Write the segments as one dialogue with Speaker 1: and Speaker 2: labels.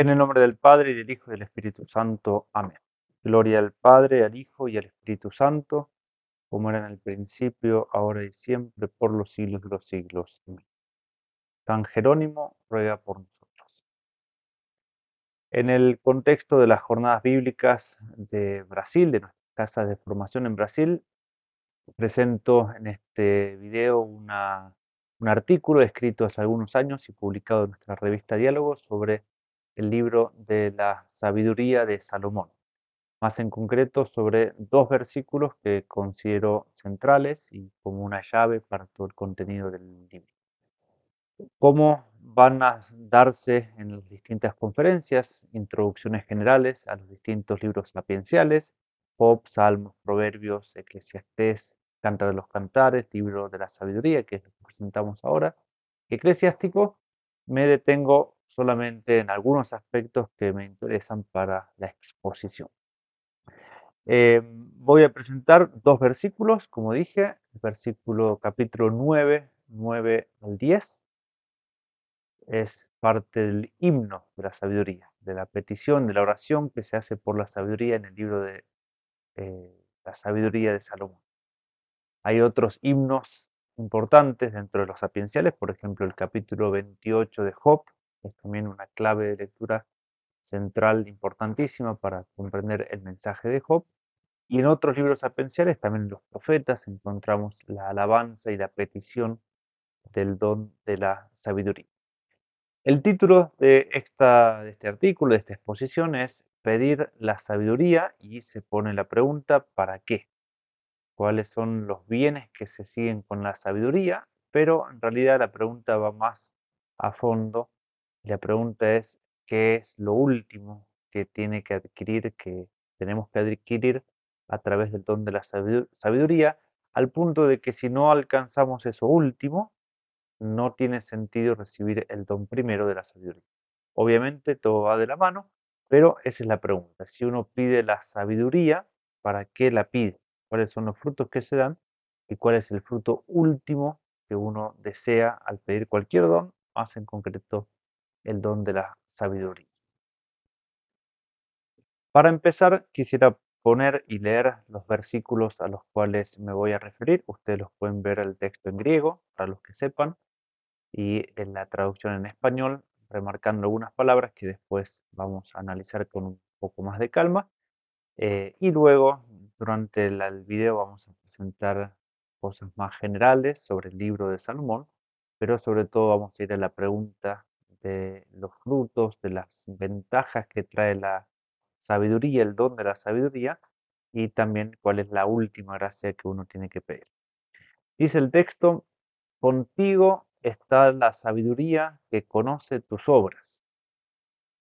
Speaker 1: En el nombre del Padre, y del Hijo, y del Espíritu Santo. Amén. Gloria al Padre, al Hijo, y al Espíritu Santo, como era en el principio, ahora y siempre, por los siglos de los siglos. Amén. San Jerónimo ruega por nosotros. En el contexto de las jornadas bíblicas de Brasil, de nuestra casa de formación en Brasil, presento en este video un artículo escrito hace algunos años y publicado en nuestra revista Diálogo sobre el libro de la sabiduría de Salomón, más en concreto sobre dos versículos que considero centrales y como una llave para todo el contenido del libro. ¿Cómo van a darse en las distintas conferencias introducciones generales a los distintos libros sapienciales, Job, Salmos, Proverbios, Eclesiastés, Canta de los Cantares, Libro de la Sabiduría, que es lo que presentamos ahora, eclesiástico, me detengo solamente en algunos aspectos que me interesan para la exposición. Eh, voy a presentar dos versículos, como dije, el versículo capítulo 9, 9 al 10, es parte del himno de la sabiduría, de la petición, de la oración que se hace por la sabiduría en el libro de eh, la sabiduría de Salomón. Hay otros himnos importantes dentro de los sapienciales, por ejemplo el capítulo 28 de Job, es también una clave de lectura central importantísima para comprender el mensaje de Job. Y en otros libros sapienciales, también en los profetas, encontramos la alabanza y la petición del don de la sabiduría. El título de, esta, de este artículo, de esta exposición, es Pedir la sabiduría y se pone la pregunta ¿para qué? ¿Cuáles son los bienes que se siguen con la sabiduría? Pero en realidad la pregunta va más a fondo la pregunta es, ¿qué es lo último que tiene que adquirir, que tenemos que adquirir a través del don de la sabiduría, al punto de que si no alcanzamos eso último, no tiene sentido recibir el don primero de la sabiduría. Obviamente todo va de la mano, pero esa es la pregunta. Si uno pide la sabiduría, ¿para qué la pide? ¿Cuáles son los frutos que se dan? ¿Y cuál es el fruto último que uno desea al pedir cualquier don, más en concreto el don de la sabiduría. Para empezar, quisiera poner y leer los versículos a los cuales me voy a referir. Ustedes los pueden ver el texto en griego, para los que sepan, y en la traducción en español, remarcando algunas palabras que después vamos a analizar con un poco más de calma. Eh, y luego, durante el video, vamos a presentar cosas más generales sobre el libro de Salomón, pero sobre todo vamos a ir a la pregunta de los frutos, de las ventajas que trae la sabiduría, el don de la sabiduría, y también cuál es la última gracia que uno tiene que pedir. Dice el texto, contigo está la sabiduría que conoce tus obras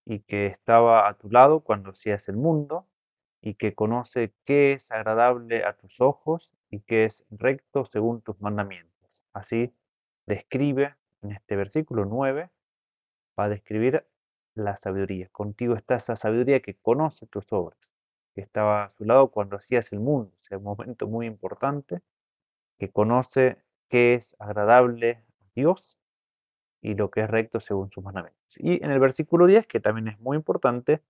Speaker 1: y que estaba a tu lado cuando hacías el mundo y que conoce qué es agradable a tus ojos y qué es recto según tus mandamientos. Así describe en este versículo 9 a describir la sabiduría. Contigo está esa sabiduría que conoce tus obras, que estaba a su lado cuando hacías el mundo, o sea, un momento muy importante, que conoce qué es agradable a Dios y lo que es recto según sus mandamientos. Y en el versículo 10, que también es muy importante,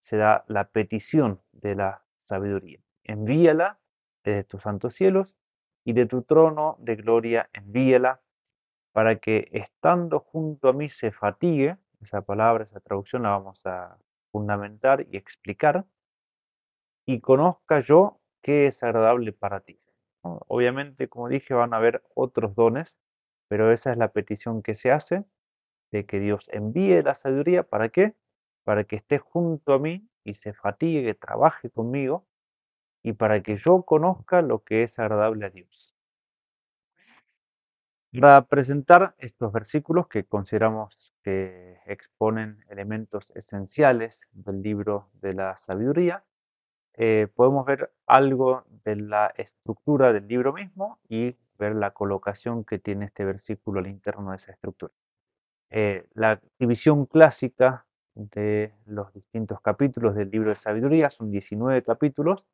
Speaker 1: se da la petición de la sabiduría. Envíala desde tus santos cielos y de tu trono de gloria envíala para que estando junto a mí se fatigue, esa palabra, esa traducción la vamos a fundamentar y explicar, y conozca yo qué es agradable para ti. Obviamente, como dije, van a haber otros dones, pero esa es la petición que se hace, de que Dios envíe la sabiduría, ¿para qué? Para que esté junto a mí y se fatigue, trabaje conmigo, y para que yo conozca lo que es agradable a Dios. Para presentar estos versículos que consideramos que exponen elementos esenciales del libro de la sabiduría, eh, podemos ver algo de la estructura del libro mismo y ver la colocación que tiene este versículo al interno de esa estructura. Eh, la división clásica de los distintos capítulos del libro de sabiduría son 19 capítulos.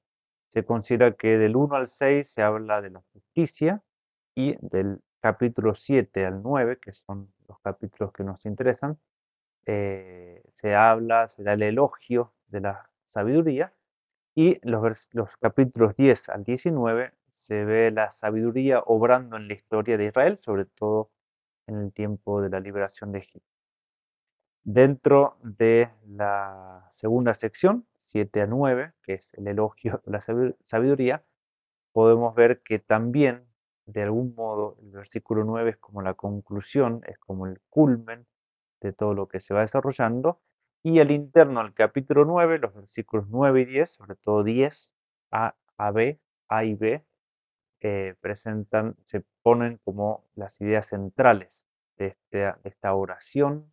Speaker 1: Se considera que del 1 al 6 se habla de la justicia y del capítulo 7 al 9, que son los capítulos que nos interesan, eh, se habla, se da el elogio de la sabiduría y los, los capítulos 10 al 19 se ve la sabiduría obrando en la historia de Israel, sobre todo en el tiempo de la liberación de Egipto. Dentro de la segunda sección, 7 a 9, que es el elogio de la sabiduría, podemos ver que también, de algún modo, el versículo 9 es como la conclusión, es como el culmen de todo lo que se va desarrollando. Y el interno al capítulo 9, los versículos 9 y 10, sobre todo 10, A, A, B, A y B, eh, presentan, se ponen como las ideas centrales de, de esta oración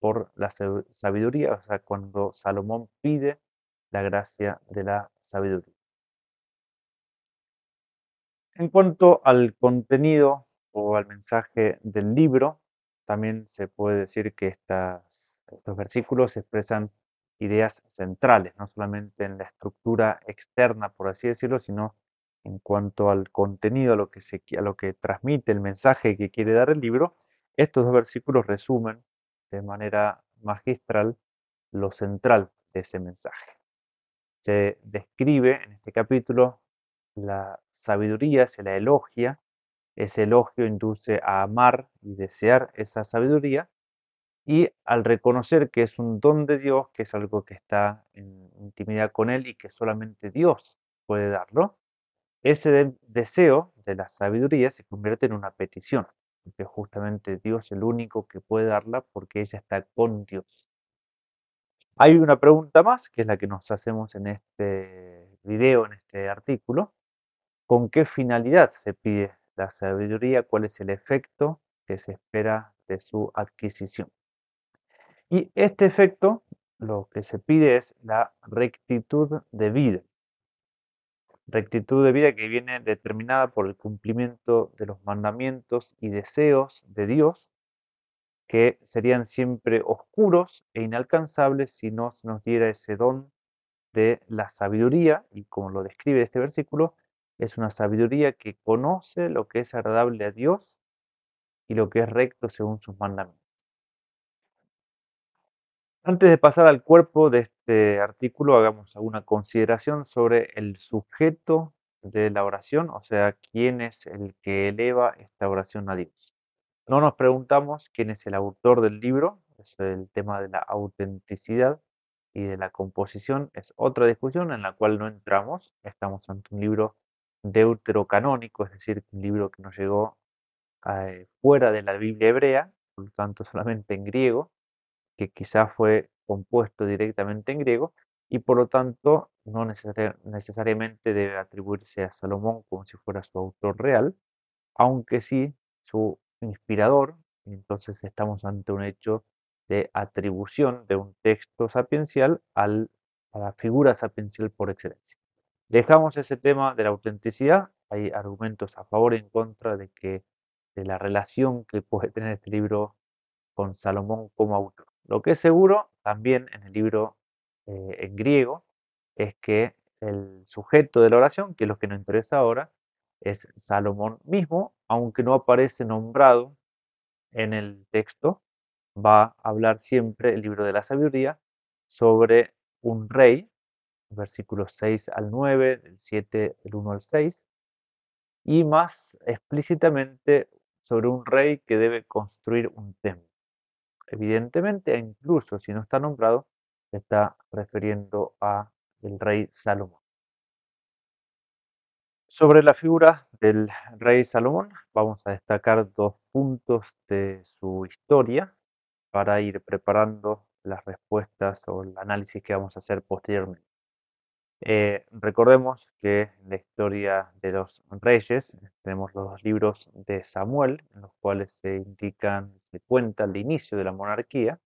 Speaker 1: por la sabiduría, o sea, cuando Salomón pide la gracia de la sabiduría. En cuanto al contenido o al mensaje del libro, también se puede decir que estos versículos expresan ideas centrales, no solamente en la estructura externa, por así decirlo, sino en cuanto al contenido, a lo que, se, a lo que transmite el mensaje que quiere dar el libro. Estos dos versículos resumen de manera magistral lo central de ese mensaje. Se describe en este capítulo la sabiduría, se la elogia, ese elogio induce a amar y desear esa sabiduría y al reconocer que es un don de Dios, que es algo que está en intimidad con Él y que solamente Dios puede darlo, ese deseo de la sabiduría se convierte en una petición, porque justamente Dios es el único que puede darla porque ella está con Dios. Hay una pregunta más, que es la que nos hacemos en este video, en este artículo. ¿Con qué finalidad se pide la sabiduría? ¿Cuál es el efecto que se espera de su adquisición? Y este efecto, lo que se pide es la rectitud de vida. Rectitud de vida que viene determinada por el cumplimiento de los mandamientos y deseos de Dios que serían siempre oscuros e inalcanzables si no se nos diera ese don de la sabiduría, y como lo describe este versículo, es una sabiduría que conoce lo que es agradable a Dios y lo que es recto según sus mandamientos. Antes de pasar al cuerpo de este artículo, hagamos alguna consideración sobre el sujeto de la oración, o sea, quién es el que eleva esta oración a Dios. No nos preguntamos quién es el autor del libro, es el tema de la autenticidad y de la composición, es otra discusión en la cual no entramos. Estamos ante un libro deuterocanónico, es decir, un libro que nos llegó eh, fuera de la Biblia hebrea, por lo tanto solamente en griego, que quizás fue compuesto directamente en griego, y por lo tanto no necesariamente debe atribuirse a Salomón como si fuera su autor real, aunque sí su inspirador, entonces estamos ante un hecho de atribución de un texto sapiencial al, a la figura sapiencial por excelencia. Dejamos ese tema de la autenticidad, hay argumentos a favor y en contra de que de la relación que puede tener este libro con Salomón como autor. Lo que es seguro también en el libro eh, en griego es que el sujeto de la oración, que es lo que nos interesa ahora, es Salomón mismo, aunque no aparece nombrado en el texto, va a hablar siempre el libro de la sabiduría sobre un rey, versículos 6 al 9, del 7, del 1 al 6, y más explícitamente sobre un rey que debe construir un templo. Evidentemente, incluso si no está nombrado, se está refiriendo a el rey Salomón. Sobre la figura del rey Salomón vamos a destacar dos puntos de su historia para ir preparando las respuestas o el análisis que vamos a hacer posteriormente. Eh, recordemos que en la historia de los reyes tenemos los dos libros de Samuel en los cuales se indican, se cuenta el inicio de la monarquía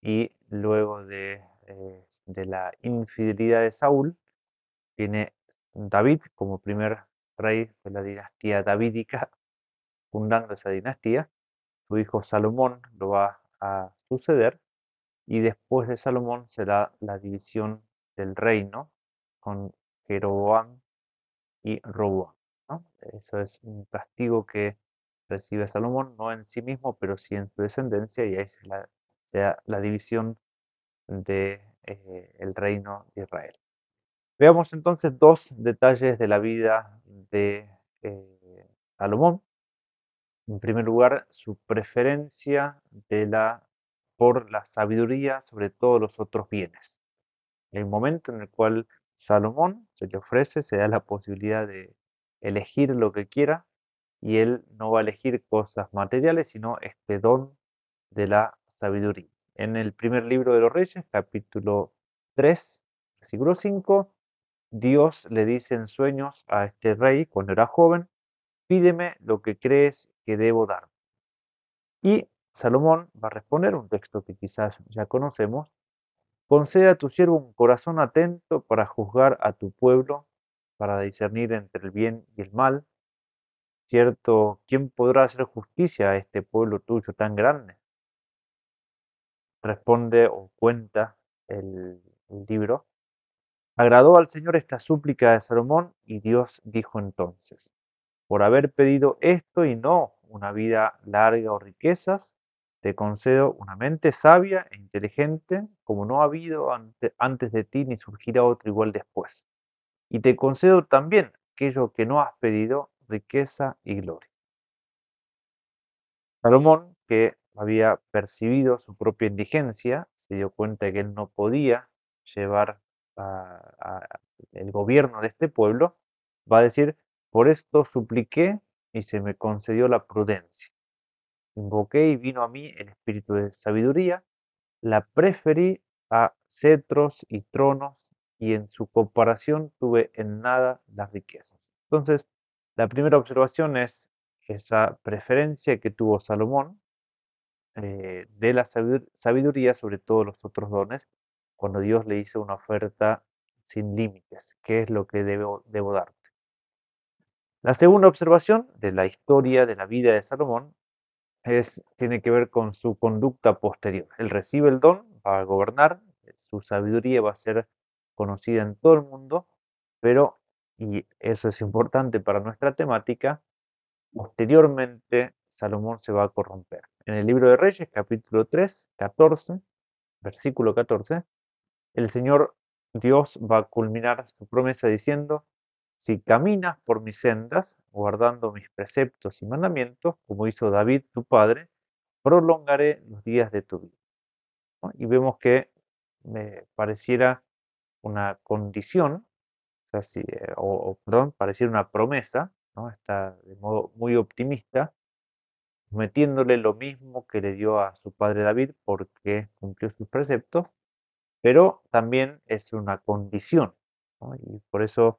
Speaker 1: y luego de, eh, de la infidelidad de Saúl viene David como primer rey de la dinastía davídica, fundando esa dinastía. Su hijo Salomón lo va a suceder y después de Salomón será la división del reino con Jeroboam y Roboam. Eso es un castigo que recibe Salomón, no en sí mismo, pero sí en su descendencia, y ahí se, sea la división del de, el reino de Israel. Veamos entonces dos detalles de la vida de eh, Salomón. En primer lugar, su preferencia de la, por la sabiduría sobre todos los otros bienes. El momento en el cual Salomón se le ofrece, se da la posibilidad de elegir lo que quiera y él no va a elegir cosas materiales, sino este don de la sabiduría. En el primer libro de los Reyes, capítulo 3, versículo 5, Dios le dice en sueños a este rey cuando era joven, pídeme lo que crees que debo dar. Y Salomón va a responder, un texto que quizás ya conocemos, concede a tu siervo un corazón atento para juzgar a tu pueblo, para discernir entre el bien y el mal. Cierto, ¿quién podrá hacer justicia a este pueblo tuyo tan grande? Responde o cuenta el, libro. Agradó al Señor esta súplica de Salomón y Dios dijo entonces, por haber pedido esto y no una vida larga o riquezas, te concedo una mente sabia e inteligente, como no ha habido antes de ti ni surgirá otro igual después. Y te concedo también aquello que no has pedido, riqueza y gloria. Salomón, que había percibido su propia indigencia, se dio cuenta de que él no podía llevar el gobierno de este pueblo, va a decir, por esto supliqué y se me concedió la prudencia. Invoqué y vino a mí el espíritu de sabiduría, la preferí a cetros y tronos y en su comparación tuve en nada las riquezas. Entonces, la primera observación es esa preferencia que tuvo Salomón eh, de la sabiduría sobre todos los otros dones cuando Dios le hizo una oferta sin límites. ¿Qué es lo que debo, debo darte? La segunda observación de la historia de la vida de Salomón es, tiene que ver con su conducta posterior. Él recibe el don, va a gobernar, su sabiduría va a ser conocida en todo el mundo, pero, y eso es importante para nuestra temática, posteriormente Salomón se va a corromper. En el libro de Reyes, capítulo 3, 14, versículo 14, el Señor Dios va a culminar su promesa diciendo, si caminas por mis sendas, guardando mis preceptos y mandamientos, como hizo David tu padre, prolongaré los días de tu vida. Y vemos que me pareciera una condición, o, eh, o, perdón, pareciera una promesa, ¿no? está de modo muy optimista, metiéndole lo mismo que le dio a su padre David porque cumplió sus preceptos, pero también es una condición. Y por eso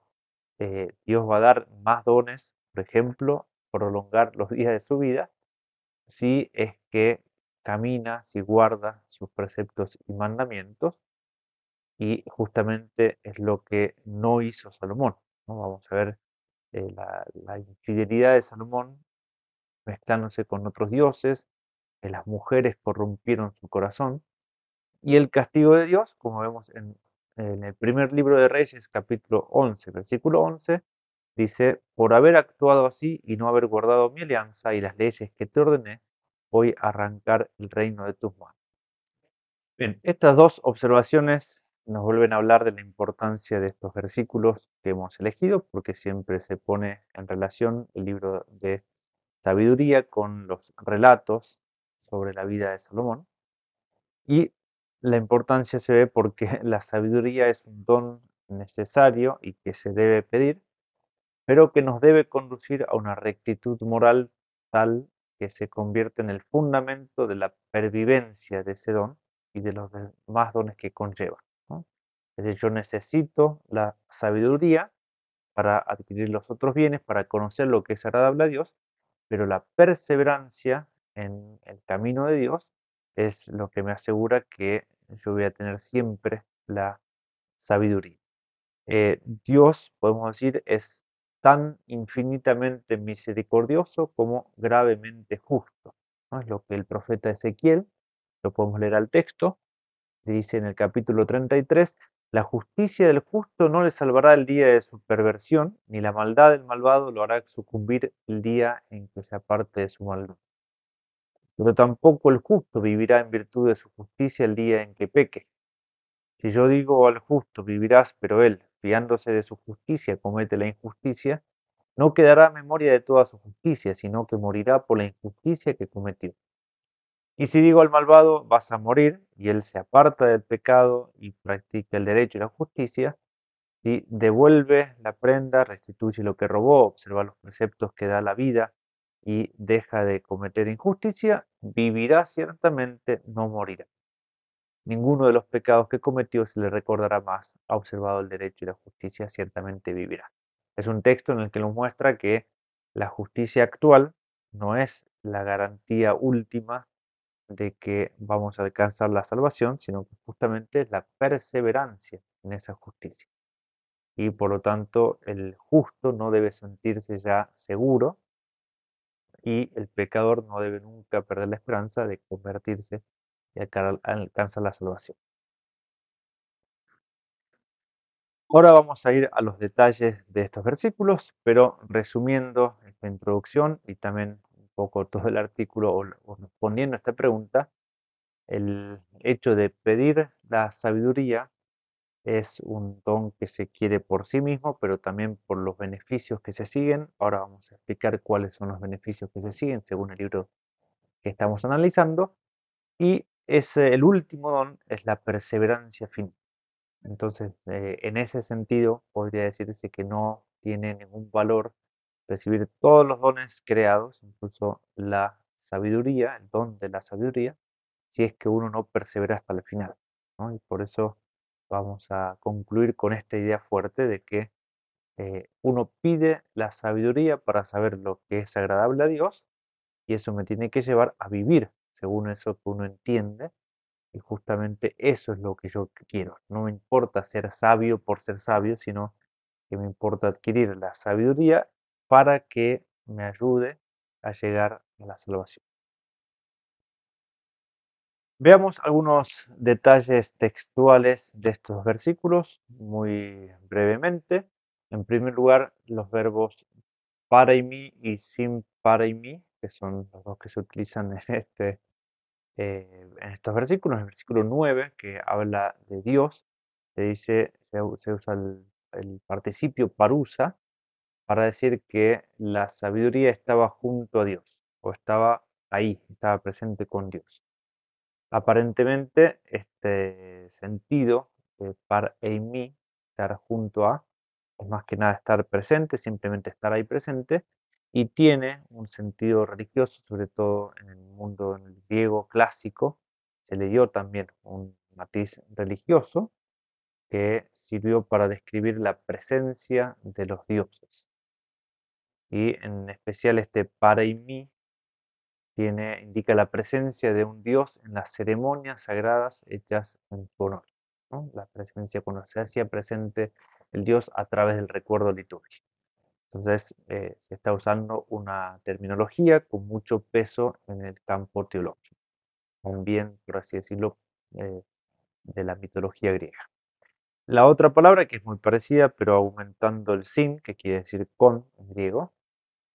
Speaker 1: eh, Dios va a dar más dones, por ejemplo, prolongar los días de su vida, si es que camina, si guarda sus preceptos y mandamientos, y justamente es lo que no hizo Salomón. Vamos a ver eh, la, la, infidelidad de Salomón mezclándose con otros dioses, que las mujeres corrompieron su corazón, y el castigo de Dios, como vemos en, el primer libro de Reyes, capítulo 11, versículo 11, dice, por haber actuado así y no haber guardado mi alianza y las leyes que te ordené, voy a arrancar el reino de tus manos. Bien, estas dos observaciones nos vuelven a hablar de la importancia de estos versículos que hemos elegido, porque siempre se pone en relación el libro de sabiduría con los relatos sobre la vida de Salomón. Y la importancia se ve porque la sabiduría es un don necesario y que se debe pedir, pero que nos debe conducir a una rectitud moral tal que se convierte en el fundamento de la pervivencia de ese don y de los demás dones que conlleva. Es decir, yo necesito la sabiduría para adquirir los otros bienes, para conocer lo que es agradable a Dios, pero la perseverancia en el camino de Dios es lo que me asegura que yo voy a tener siempre la sabiduría. Eh, Dios, podemos decir, es tan infinitamente misericordioso como gravemente justo. Es lo que el profeta Ezequiel, lo podemos leer al texto, dice en el capítulo 33, la justicia del justo no le salvará el día de su perversión, ni la maldad del malvado lo hará sucumbir el día en que se aparte de su maldad. Pero tampoco el justo vivirá en virtud de su justicia el día en que peque. Si yo digo al justo vivirás, pero él, fiándose de su justicia, comete la injusticia, no quedará memoria de toda su justicia, sino que morirá por la injusticia que cometió. Y si digo al malvado, vas a morir, y él se aparta del pecado y practica el derecho y la justicia, y devuelve la prenda, restituye lo que robó, observa los preceptos que da la vida y deja de cometer injusticia, vivirá ciertamente, no morirá. Ninguno de los pecados que cometió se le recordará más, ha observado el derecho y la justicia, ciertamente vivirá. Es un texto en el que nos muestra que la justicia actual no es la garantía última de que vamos a alcanzar la salvación, sino que justamente es la perseverancia en esa justicia. Y por lo tanto el justo no debe sentirse ya seguro y el pecador no debe nunca perder la esperanza de convertirse y alcanzar la salvación. Ahora vamos a ir a los detalles de estos versículos, pero resumiendo esta introducción y también un poco todo el artículo o respondiendo a esta pregunta, el hecho de pedir la sabiduría es un don que se quiere por sí mismo, pero también por los beneficios que se siguen. Ahora vamos a explicar cuáles son los beneficios que se siguen según el libro que estamos analizando. Y es, el último don es la perseverancia fin. Entonces, eh, en ese sentido, podría decirse que no tiene ningún valor recibir todos los dones creados, incluso la sabiduría, el don de la sabiduría, si es que uno no persevera hasta el final. Y por eso vamos a concluir con esta idea fuerte de que eh, uno pide la sabiduría para saber lo que es agradable a Dios y eso me tiene que llevar a vivir según eso que uno entiende y justamente eso es lo que yo quiero. No me importa ser sabio por ser sabio, sino que me importa adquirir la sabiduría para que me ayude a llegar a la salvación. Veamos algunos detalles textuales de estos versículos muy brevemente. En primer lugar, los verbos para y mí y sin para y mí, que son los dos que se utilizan en este eh, en estos versículos, en el versículo 9, que habla de Dios, se dice, se, usa el, el, participio parusa para decir que la sabiduría estaba junto a Dios, o estaba ahí, estaba presente con Dios. Aparentemente, este sentido de par e mí, estar junto a, es más que nada estar presente, simplemente estar ahí presente, y tiene un sentido religioso, sobre todo en el mundo griego clásico, se le dio también un matiz religioso que sirvió para describir la presencia de los dioses. Y en especial este para y mí indica la presencia de un dios en las ceremonias sagradas hechas en su honor. La presencia cuando se hacía presente el dios a través del recuerdo litúrgico. Entonces eh, se está usando una terminología con mucho peso en el campo teológico, también, por así decirlo, eh, de la mitología griega. La otra palabra, que es muy parecida, pero aumentando el sin, que quiere decir con en griego,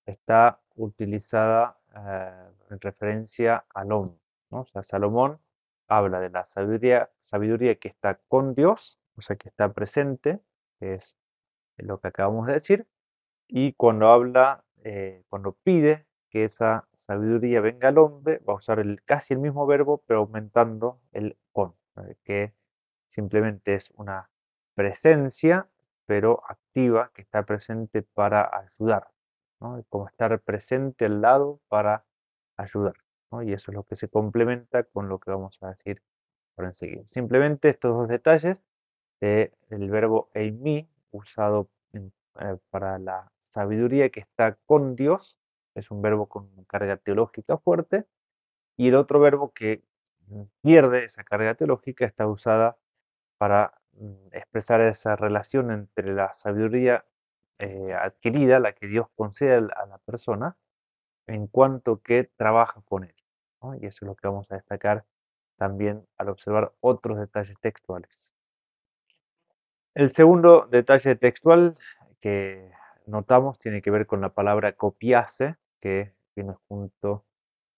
Speaker 1: está utilizada eh, en referencia al hombre. O sea, Salomón habla de la sabiduría, que está con Dios, o sea, que está presente, que es lo que acabamos de decir, y cuando habla, eh, cuando pide que esa sabiduría venga al hombre, va a usar casi el mismo verbo, pero aumentando el con, que simplemente es una presencia, pero activa, que está presente para ayudar, ¿no? como estar presente al lado para ayudar. Y eso es lo que se complementa con lo que vamos a decir por enseguida. Simplemente estos dos detalles del verbo eimi, usado eh, para la sabiduría que está con Dios, es un verbo con carga teológica fuerte, y el otro verbo que pierde esa carga teológica está usada para mm, expresar esa relación entre la sabiduría eh, adquirida, la que Dios concede a la persona, en cuanto que trabaja con él. Y eso es lo que vamos a destacar también al observar otros detalles textuales. El segundo detalle textual que notamos tiene que ver con la palabra copiase, que viene junto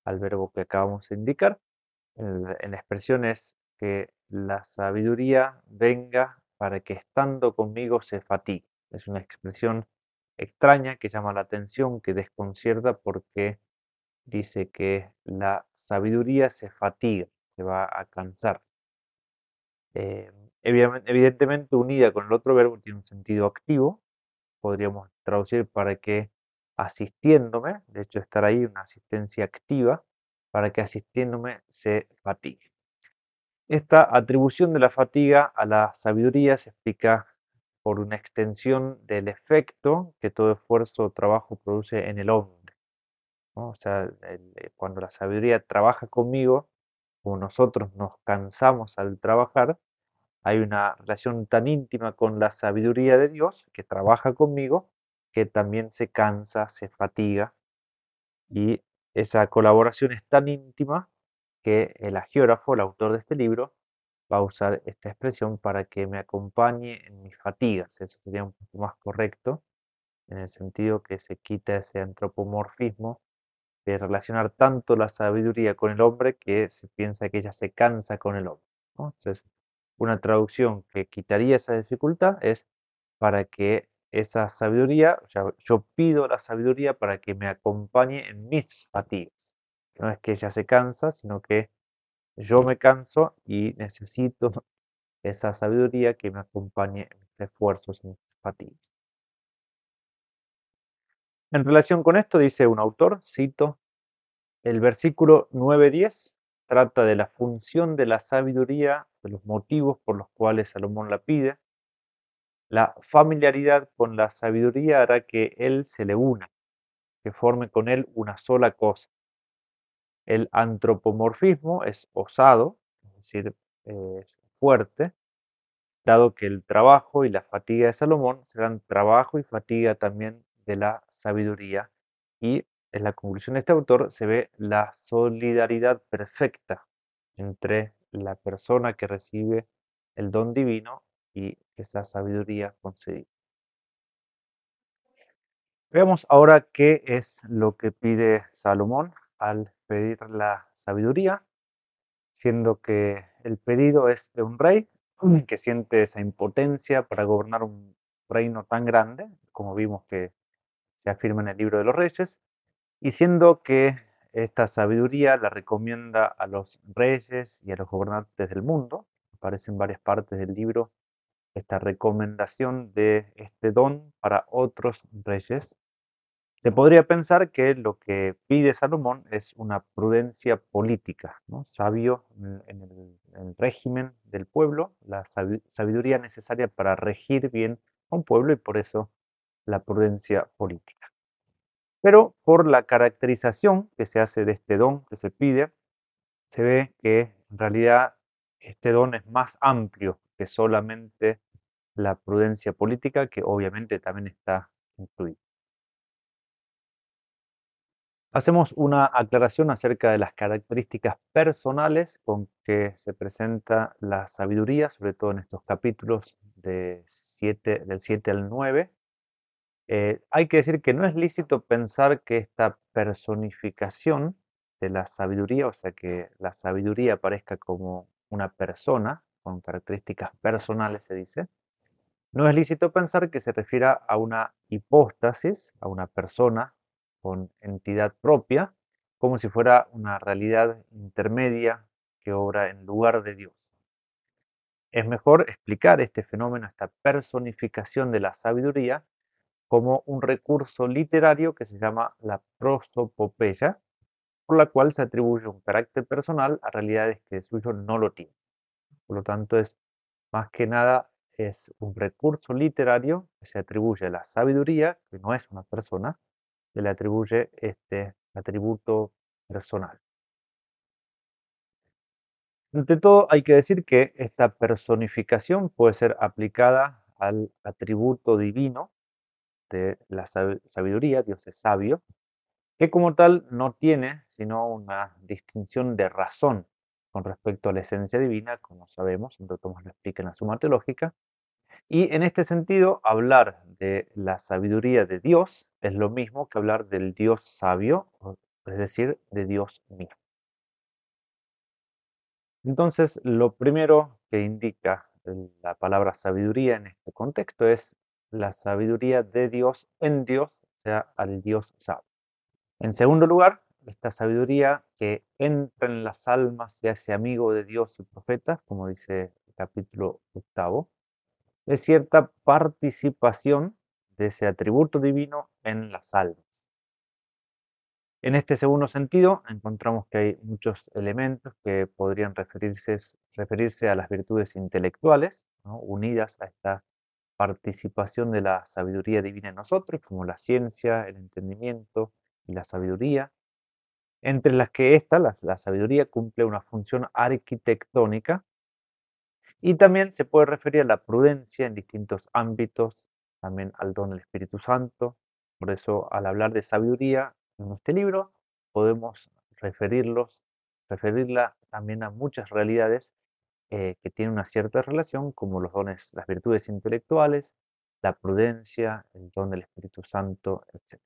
Speaker 1: al verbo que acabamos de indicar. En la expresión es que la sabiduría venga para que estando conmigo se fatigue. Es una expresión extraña que llama la atención, que desconcierta porque dice que la sabiduría se fatiga, se va a cansar. Eh, evidentemente unida con el otro verbo tiene un sentido activo, podríamos traducir para que asistiéndome, de hecho estar ahí una asistencia activa, para que asistiéndome se fatigue. Esta atribución de la fatiga a la sabiduría se explica por una extensión del efecto que todo esfuerzo o trabajo produce en el hombre. O sea, eh, cuando la sabiduría trabaja conmigo, como nosotros nos cansamos al trabajar, hay una relación tan íntima con la sabiduría de Dios que trabaja conmigo, que también se cansa, se fatiga, y esa colaboración es tan íntima que el agiógrafo, el autor de este libro, va a usar esta expresión para que me acompañe en mis fatigas. Eso sería un poco más correcto, en el sentido que se quita ese antropomorfismo de relacionar tanto la sabiduría con el hombre que se piensa que ella se cansa con el hombre. Entonces, una traducción que quitaría esa dificultad es para que esa sabiduría, yo pido la sabiduría para que me acompañe en mis fatigas. No es que ella se cansa, sino que yo me canso y necesito esa sabiduría que me acompañe en mis esfuerzos, y mis fatigas. En relación con esto dice un autor, cito, el versículo 9.10 trata de la función de la sabiduría, de los motivos por los cuales Salomón la pide. La familiaridad con la sabiduría hará que él se le una, que forme con él una sola cosa. El antropomorfismo es osado, es decir, es fuerte, dado que el trabajo y la fatiga de Salomón serán trabajo y fatiga también de la sabiduría. Y en la conclusión de este autor se ve la solidaridad perfecta entre la persona que recibe el don divino y esa sabiduría concedida. Veamos ahora qué es lo que pide Salomón al pedir la sabiduría, siendo que el pedido es de un rey que siente esa impotencia para gobernar un reino tan grande, como vimos que se afirma en el libro de los reyes, y siendo que esta sabiduría la recomienda a los reyes y a los gobernantes del mundo, aparece en varias partes del libro esta recomendación de este don para otros reyes, se podría pensar que lo que pide Salomón es una prudencia política, ¿no? sabio en el, régimen del pueblo, la sabiduría necesaria para regir bien a un pueblo y por eso la prudencia política. Pero por la caracterización que se hace de este don que se pide, se ve que en realidad este don es más amplio que solamente la prudencia política, que obviamente también está incluida. Hacemos una aclaración acerca de las características personales con que se presenta la sabiduría, sobre todo en estos capítulos de del 7 al 9. Eh, hay que decir que no es lícito pensar que esta personificación de la sabiduría, o sea, que la sabiduría aparezca como una persona, con características personales se dice, no es lícito pensar que se refiera a una hipóstasis, a una persona con entidad propia, como si fuera una realidad intermedia que obra en lugar de Dios. Es mejor explicar este fenómeno, esta personificación de la sabiduría, como un recurso literario que se llama la prosopopeya, por la cual se atribuye un carácter personal a realidades que de suyo no lo tienen. Por lo tanto, es más que nada es un recurso literario que se atribuye a la sabiduría, que no es una persona, le atribuye este atributo personal. Ante todo, hay que decir que esta personificación puede ser aplicada al atributo divino de la sabiduría, Dios es sabio, que como tal no tiene sino una distinción de razón con respecto a la esencia divina, como sabemos, Santo Tomás lo explica en la Suma Teológica, y en este sentido, hablar de la sabiduría de Dios es lo mismo que hablar del Dios sabio, es decir, de Dios mismo. Entonces, lo primero que indica la palabra sabiduría en este contexto es la sabiduría de Dios en Dios, o sea, al Dios sabio. En segundo lugar, esta sabiduría que entra en las almas y hace amigo de Dios y profetas, como dice el capítulo octavo, es cierta participación de ese atributo divino en las almas. En este segundo sentido, encontramos que hay muchos elementos que podrían referirse, referirse a las virtudes intelectuales, unidas a esta participación de la sabiduría divina en nosotros, como la ciencia, el entendimiento y la sabiduría, entre las que esta, la, la sabiduría, cumple una función arquitectónica y también se puede referir a la prudencia en distintos ámbitos, también al don del Espíritu Santo. Por eso, al hablar de sabiduría en este libro, podemos referirlos, referirla también a muchas realidades eh, que tienen una cierta relación, como los dones, las virtudes intelectuales, la prudencia, el don del Espíritu Santo, etc.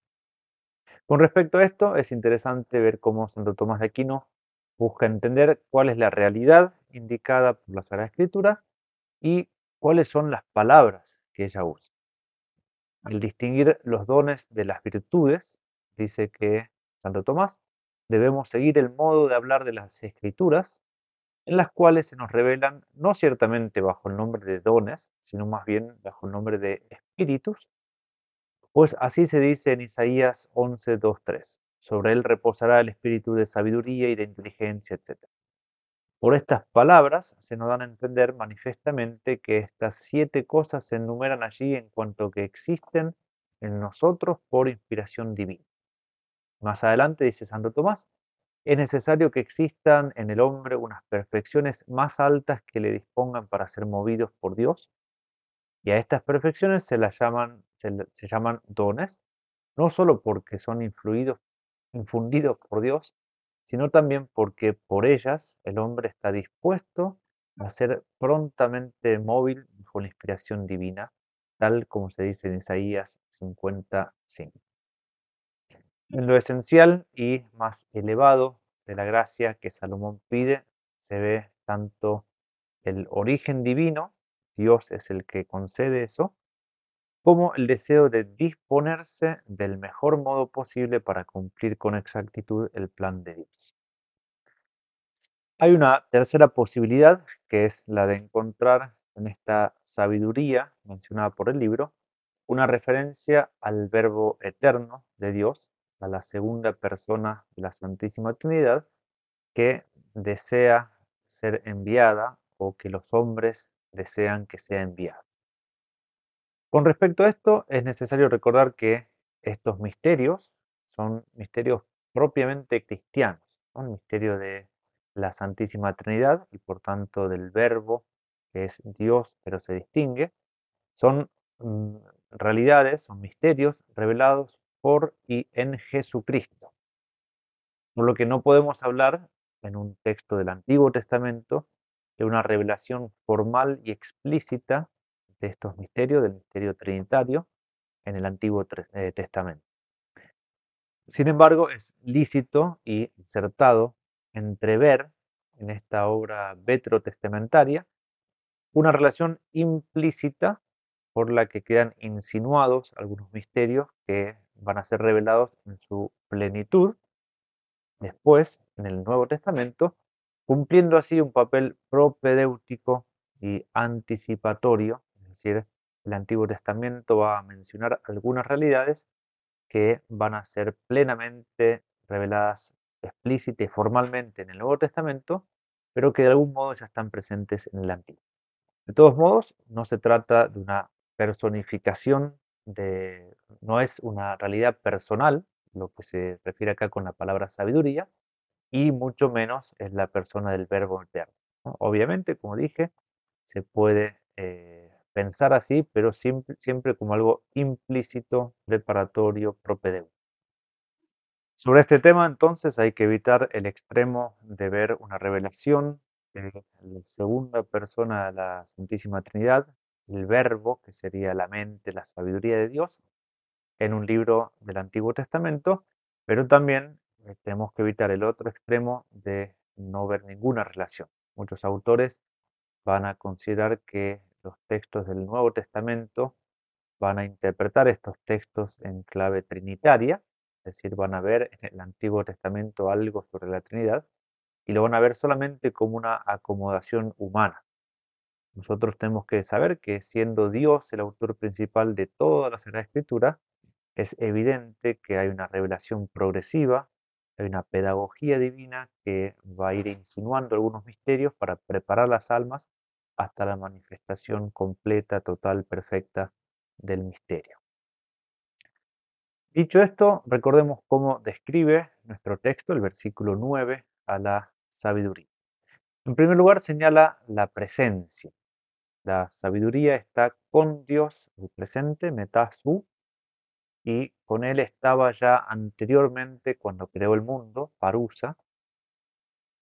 Speaker 1: Con respecto a esto, es interesante ver cómo Santo Tomás de Aquino busca entender cuál es la realidad indicada por la Sagrada Escritura y cuáles son las palabras que ella usa. El distinguir los dones de las virtudes, dice que Santo Tomás, debemos seguir el modo de hablar de las Escrituras, en las cuales se nos revelan no ciertamente bajo el nombre de dones, sino más bien bajo el nombre de espíritus, pues así se dice en Isaías 11, 2, 3. Sobre él reposará el espíritu de sabiduría y de inteligencia, etc. Por estas palabras se nos dan a entender manifiestamente que estas siete cosas se enumeran allí en cuanto que existen en nosotros por inspiración divina. Más adelante dice Santo Tomás, es necesario que existan en el hombre unas perfecciones más altas que le dispongan para ser movidos por Dios, y a estas perfecciones se las llaman se, llaman dones, no solo porque son influidos, infundidos por Dios, sino también porque por ellas el hombre está dispuesto a ser prontamente móvil bajo la inspiración divina, tal como se dice en Isaías 55. En lo esencial y más elevado de la gracia que Salomón pide, se ve tanto el origen divino, Dios es el que concede eso, como el deseo de disponerse del mejor modo posible para cumplir con exactitud el plan de Dios. Hay una tercera posibilidad, que es la de encontrar en esta sabiduría mencionada por el libro una referencia al verbo eterno de Dios, a la segunda persona de la Santísima Trinidad, que desea ser enviada o que los hombres desean que sea enviada. Con respecto a esto, es necesario recordar que estos misterios son misterios propiamente cristianos, son misterio de la Santísima Trinidad y por tanto del Verbo, que es Dios, pero se distingue, son mm, realidades, son misterios revelados por y en Jesucristo. Por lo que no podemos hablar en un texto del Antiguo Testamento de una revelación formal y explícita de estos misterios, del misterio trinitario, en el Antiguo eh, Testamento. Sin embargo, es lícito y acertado entrever en esta obra vetrotestamentaria una relación implícita por la que quedan insinuados algunos misterios que van a ser revelados en su plenitud después en el Nuevo Testamento, cumpliendo así un papel propedéutico y anticipatorio decir, el Antiguo Testamento va a mencionar algunas realidades que van a ser plenamente reveladas explícita y formalmente en el Nuevo Testamento, pero que de algún modo ya están presentes en el Antiguo. De todos modos, no se trata de una personificación, de, no es una realidad personal, lo que se refiere acá con la palabra sabiduría, y mucho menos es la persona del verbo eterno. Obviamente, como dije, se puede eh, pensar así, pero siempre, como algo implícito, preparatorio, propedéutico. Sobre este tema, entonces, hay que evitar el extremo de ver una revelación de la segunda persona de la Santísima Trinidad, el verbo, que sería la mente, la sabiduría de Dios, en un libro del Antiguo Testamento, pero también eh, tenemos que evitar el otro extremo de no ver ninguna relación. Muchos autores van a considerar que los textos del Nuevo Testamento van a interpretar estos textos en clave trinitaria, es decir, van a ver en el Antiguo Testamento algo sobre la Trinidad y lo van a ver solamente como una acomodación humana. Nosotros tenemos que saber que siendo Dios el autor principal de toda la Sagrada Escritura, es evidente que hay una revelación progresiva, hay una pedagogía divina que va a ir insinuando algunos misterios para preparar las almas hasta la manifestación completa, total, perfecta del misterio. Dicho esto, recordemos cómo describe nuestro texto, el versículo 9, a la sabiduría. En primer lugar, señala la presencia. La sabiduría está con Dios, el presente, metasu, y con él estaba ya anteriormente cuando creó el mundo, parusa.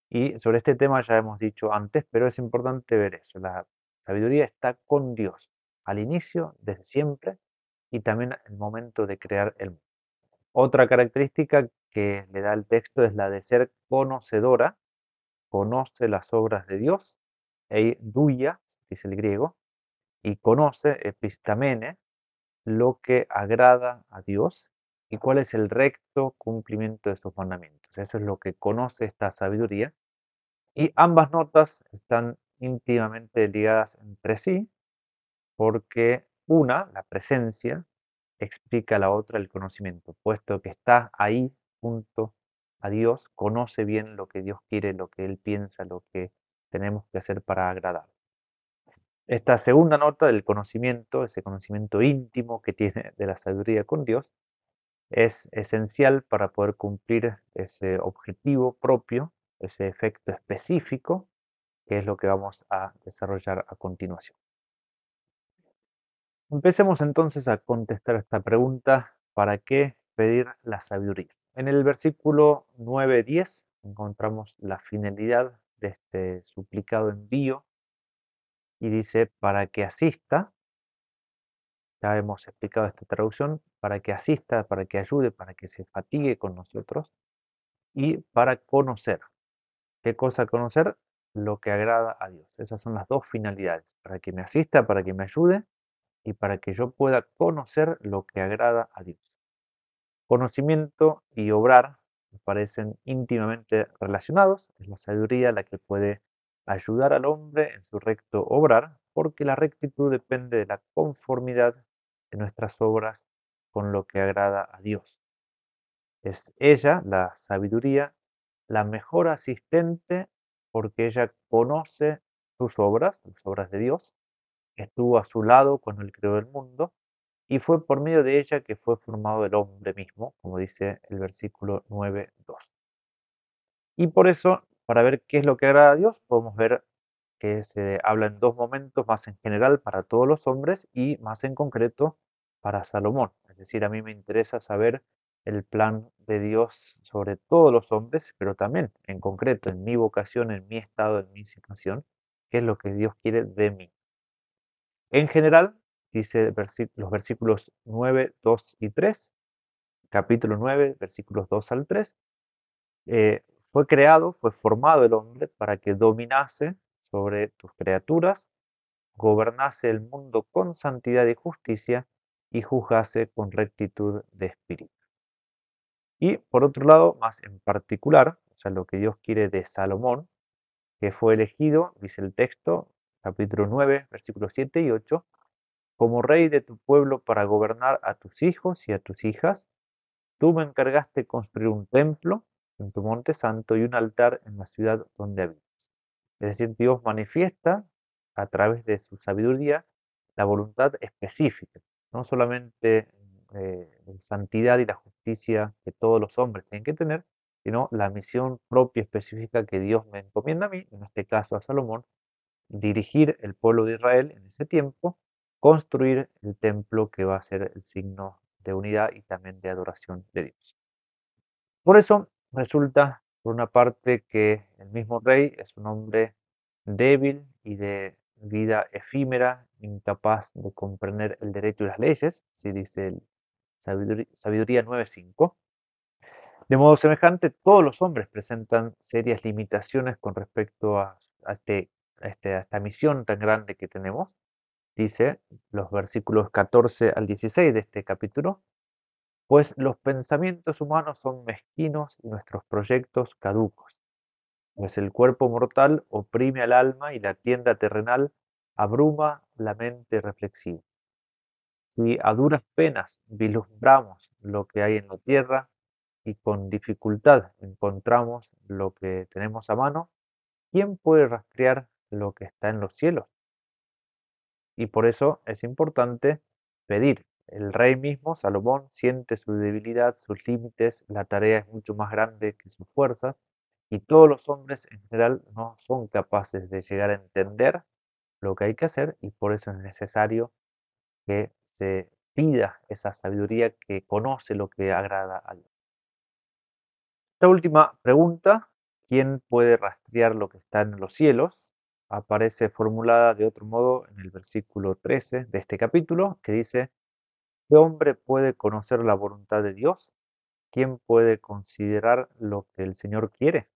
Speaker 1: Y sobre este tema ya hemos dicho antes, pero es importante ver eso. La sabiduría está con Dios, al inicio, desde siempre, y también en el momento de crear el mundo. Otra característica que le da el texto es la de ser conocedora, conoce las obras de Dios, duya, dice el griego, y conoce, epistamene, lo que agrada a Dios y cuál es el recto cumplimiento de sus mandamientos. Eso es lo que conoce esta sabiduría. Y ambas notas están íntimamente ligadas entre sí porque una, la presencia, explica a la otra el conocimiento, puesto que está ahí junto a Dios, conoce bien lo que Dios quiere, lo que Él piensa, lo que tenemos que hacer para agradar. Esta segunda nota del conocimiento, ese conocimiento íntimo que tiene de la sabiduría con Dios, es esencial para poder cumplir ese objetivo propio, ese efecto específico, que es lo que vamos a desarrollar a continuación. Empecemos entonces a contestar esta pregunta, ¿para qué pedir la sabiduría? En el versículo 9-10 encontramos la finalidad de este suplicado envío y dice para que asista, hemos explicado esta traducción, para que asista, para que ayude, para que se fatigue con nosotros y para conocer. ¿Qué cosa conocer? Lo que agrada a Dios. Esas son las dos finalidades, para que me asista, para que me ayude y para que yo pueda conocer lo que agrada a Dios. Conocimiento y obrar parecen íntimamente relacionados. Es la sabiduría la que puede ayudar al hombre en su recto obrar, porque la rectitud depende de la conformidad de nuestras obras con lo que agrada a Dios. Es ella, la sabiduría, la mejor asistente porque ella conoce sus obras, las obras de Dios, estuvo a su lado cuando él creó el mundo, y fue por medio de ella que fue formado el hombre mismo, como dice el versículo 9.2. Y por eso para ver qué es lo que agrada a Dios, podemos ver se habla en dos momentos, más en general para todos los hombres y más en concreto para Salomón. Es decir, a mí me interesa saber el plan de Dios sobre todos los hombres, pero también en concreto en mi vocación, en mi estado, en mi situación, qué es lo que Dios quiere de mí. En general, dice los versículos 9, 2 y 3, capítulo 9, versículos 2 al 3, eh, fue creado, fue formado el hombre para que dominase sobre tus criaturas, gobernase el mundo con santidad y justicia y juzgase con rectitud de espíritu. Y por otro lado, más en particular, o sea, lo que Dios quiere de Salomón, que fue elegido, dice el texto, capítulo 9, versículos 7 y 8, como rey de tu pueblo para gobernar a tus hijos y a tus hijas, tú me encargaste construir un templo en tu monte santo y un altar en la ciudad donde habitas. Es decir, Dios manifiesta a través de su sabiduría la voluntad específica, no solamente eh, la santidad y la justicia que todos los hombres tienen que tener, sino la misión propia específica que Dios me encomienda a mí, en este caso a Salomón, dirigir el pueblo de Israel en ese tiempo, construir el templo que va a ser el signo de unidad y también de adoración de Dios. Por eso, Resulta, por una parte, que el mismo rey es un hombre débil y de vida efímera, incapaz de comprender el derecho y las leyes, así dice Sabiduría, 9.5. De modo semejante, todos los hombres presentan serias limitaciones con respecto a, este, este, a esta misión tan grande que tenemos. Dice los versículos 14 al 16 de este capítulo, pues los pensamientos humanos son mezquinos y nuestros proyectos caducos, pues el cuerpo mortal oprime al alma y la tienda terrenal abruma la mente reflexiva. Si a duras penas vislumbramos lo que hay en la tierra y con dificultad encontramos lo que tenemos a mano, ¿quién puede rastrear lo que está en los cielos? Y por eso es importante pedir el rey mismo, Salomón, siente su debilidad, sus límites, la tarea es mucho más grande que sus fuerzas y todos los hombres en general no son capaces de llegar a entender lo que hay que hacer y por eso es necesario que se pida esa sabiduría que conoce lo que agrada a Dios. Esta última pregunta, ¿quién puede rastrear lo que está en los cielos? aparece formulada de otro modo en el versículo 13 de este capítulo, que dice, ¿Qué hombre puede conocer la voluntad de Dios? ¿Quién puede considerar lo que el Señor quiere?